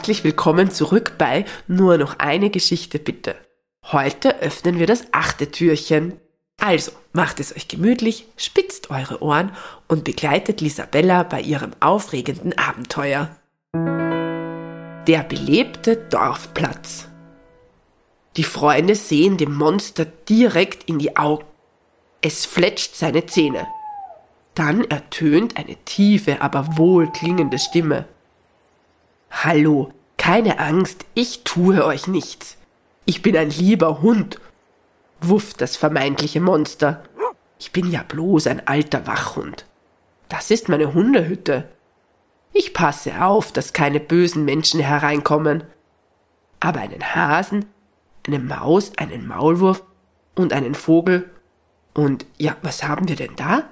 Herzlich willkommen zurück bei Nur noch eine Geschichte bitte. Heute öffnen wir das achte Türchen. Also, macht es euch gemütlich, spitzt eure Ohren und begleitet Lisabella bei ihrem aufregenden Abenteuer. Der belebte Dorfplatz. Die Freunde sehen dem Monster direkt in die Augen. Es fletscht seine Zähne. Dann ertönt eine tiefe, aber wohlklingende Stimme. Hallo, keine Angst, ich tue euch nichts. Ich bin ein lieber Hund, wufft das vermeintliche Monster. Ich bin ja bloß ein alter Wachhund. Das ist meine Hundehütte. Ich passe auf, dass keine bösen Menschen hereinkommen. Aber einen Hasen, eine Maus, einen Maulwurf und einen Vogel. Und ja, was haben wir denn da?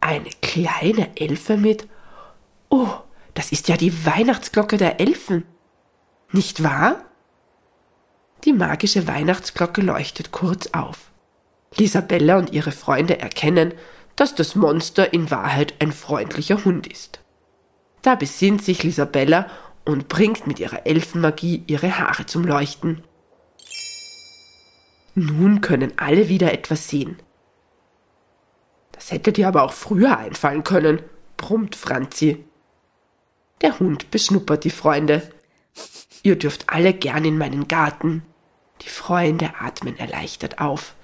Eine kleine Elfe mit. Oh, das ist ja die Weihnachtsglocke der Elfen. Nicht wahr? Die magische Weihnachtsglocke leuchtet kurz auf. Lisabella und ihre Freunde erkennen, dass das Monster in Wahrheit ein freundlicher Hund ist. Da besinnt sich Lisabella und bringt mit ihrer Elfenmagie ihre Haare zum Leuchten. Nun können alle wieder etwas sehen. Das hätte dir aber auch früher einfallen können, brummt Franzi. Der Hund beschnuppert die Freunde. Ihr dürft alle gern in meinen Garten. Die Freunde atmen erleichtert auf,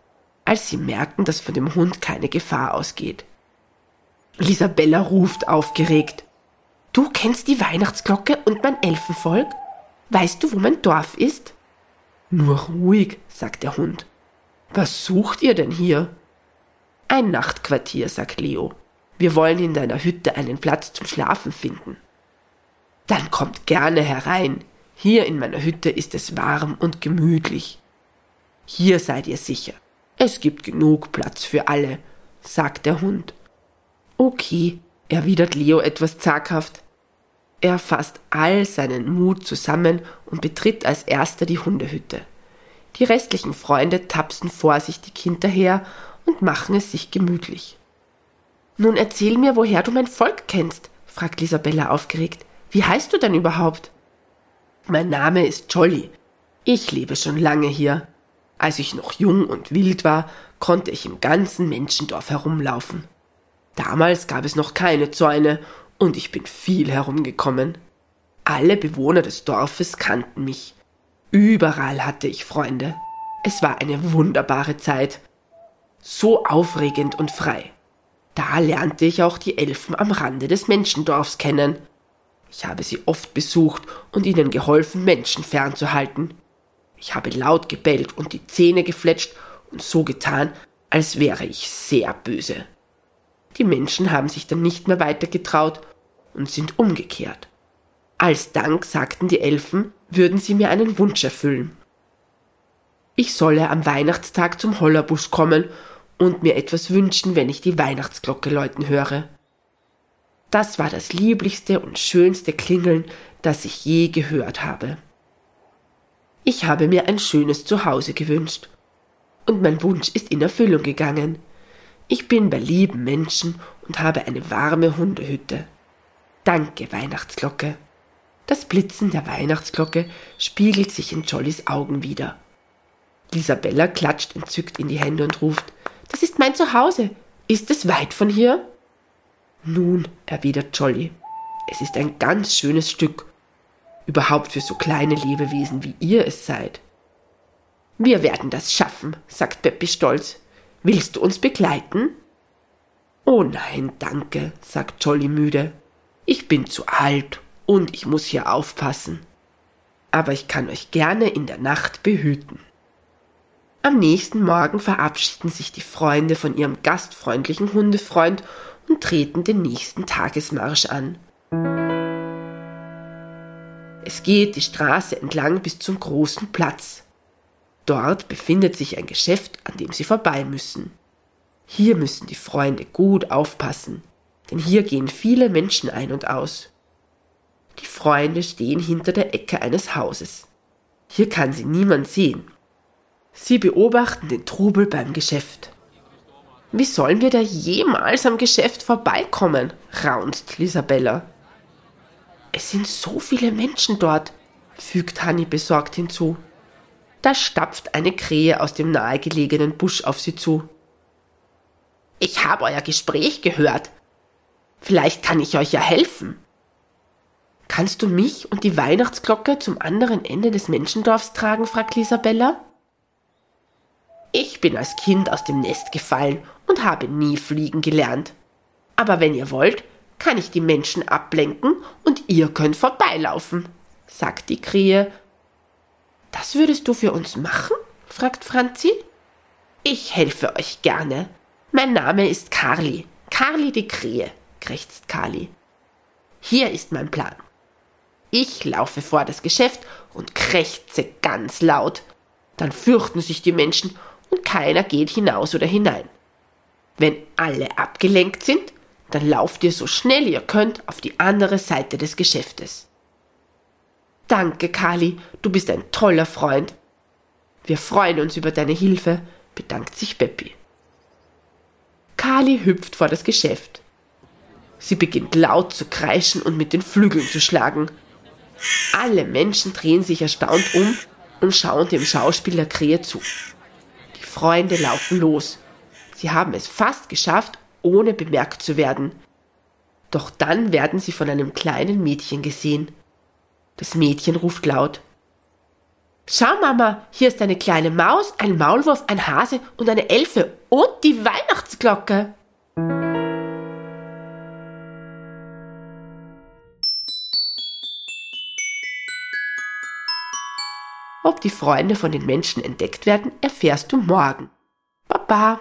als sie merken, dass von dem Hund keine Gefahr ausgeht. Lisabella ruft aufgeregt. Du kennst die Weihnachtsglocke und mein Elfenvolk? Weißt du, wo mein Dorf ist? Nur ruhig, sagt der Hund. Was sucht ihr denn hier? Ein Nachtquartier, sagt Leo. Wir wollen in deiner Hütte einen Platz zum Schlafen finden. Dann kommt gerne herein. Hier in meiner Hütte ist es warm und gemütlich. Hier seid ihr sicher. Es gibt genug Platz für alle, sagt der Hund. Okay, erwidert Leo etwas zaghaft. Er fasst all seinen Mut zusammen und betritt als erster die Hundehütte. Die restlichen Freunde tapsen vorsichtig hinterher und machen es sich gemütlich. Nun erzähl mir, woher du mein Volk kennst, fragt Lisabella aufgeregt. Wie heißt du denn überhaupt? Mein Name ist Jolly. Ich lebe schon lange hier. Als ich noch jung und wild war, konnte ich im ganzen Menschendorf herumlaufen. Damals gab es noch keine Zäune und ich bin viel herumgekommen. Alle Bewohner des Dorfes kannten mich. Überall hatte ich Freunde. Es war eine wunderbare Zeit. So aufregend und frei. Da lernte ich auch die Elfen am Rande des Menschendorfs kennen. Ich habe sie oft besucht und ihnen geholfen, Menschen fernzuhalten. Ich habe laut gebellt und die Zähne gefletscht und so getan, als wäre ich sehr böse. Die Menschen haben sich dann nicht mehr weiter getraut und sind umgekehrt. Als Dank sagten die Elfen, würden sie mir einen Wunsch erfüllen. Ich solle am Weihnachtstag zum Hollerbusch kommen und mir etwas wünschen, wenn ich die Weihnachtsglocke läuten höre. Das war das lieblichste und schönste Klingeln, das ich je gehört habe. Ich habe mir ein schönes Zuhause gewünscht. Und mein Wunsch ist in Erfüllung gegangen. Ich bin bei lieben Menschen und habe eine warme Hundehütte. Danke, Weihnachtsglocke. Das Blitzen der Weihnachtsglocke spiegelt sich in Jollys Augen wieder. Isabella klatscht entzückt in die Hände und ruft, das ist mein Zuhause. Ist es weit von hier? Nun, erwidert Jolly, es ist ein ganz schönes Stück, überhaupt für so kleine Lebewesen wie ihr es seid. Wir werden das schaffen, sagt Peppi stolz. Willst du uns begleiten? Oh nein, danke, sagt Jolly müde. Ich bin zu alt und ich muss hier aufpassen. Aber ich kann euch gerne in der Nacht behüten. Am nächsten Morgen verabschieden sich die Freunde von ihrem gastfreundlichen Hundefreund und treten den nächsten Tagesmarsch an. Es geht die Straße entlang bis zum großen Platz. Dort befindet sich ein Geschäft, an dem sie vorbei müssen. Hier müssen die Freunde gut aufpassen, denn hier gehen viele Menschen ein und aus. Die Freunde stehen hinter der Ecke eines Hauses. Hier kann sie niemand sehen. Sie beobachten den Trubel beim Geschäft. Wie sollen wir da jemals am Geschäft vorbeikommen? raunzt Lisabella. Es sind so viele Menschen dort. fügt Hanni besorgt hinzu. Da stapft eine Krähe aus dem nahegelegenen Busch auf sie zu. Ich habe euer Gespräch gehört. Vielleicht kann ich euch ja helfen. Kannst du mich und die Weihnachtsglocke zum anderen Ende des Menschendorfs tragen? fragt Lisabella. Ich bin als Kind aus dem Nest gefallen und habe nie fliegen gelernt. Aber wenn ihr wollt, kann ich die Menschen ablenken und ihr könnt vorbeilaufen, sagt die Krähe. Das würdest du für uns machen? fragt Franzi. Ich helfe euch gerne. Mein Name ist Carli. Carli die Krähe, krächzt Kali. Hier ist mein Plan. Ich laufe vor das Geschäft und krächze ganz laut. Dann fürchten sich die Menschen und keiner geht hinaus oder hinein. Wenn alle abgelenkt sind, dann lauft ihr so schnell ihr könnt auf die andere Seite des Geschäftes. Danke, Kali, du bist ein toller Freund. Wir freuen uns über deine Hilfe, bedankt sich Beppi. Kali hüpft vor das Geschäft. Sie beginnt laut zu kreischen und mit den Flügeln zu schlagen. Alle Menschen drehen sich erstaunt um und schauen dem Schauspieler Krähe zu. Freunde laufen los. Sie haben es fast geschafft, ohne bemerkt zu werden. Doch dann werden sie von einem kleinen Mädchen gesehen. Das Mädchen ruft laut. Schau, Mama, hier ist eine kleine Maus, ein Maulwurf, ein Hase und eine Elfe und die Weihnachtsglocke. Ob die Freunde von den Menschen entdeckt werden, erfährst du morgen. Baba.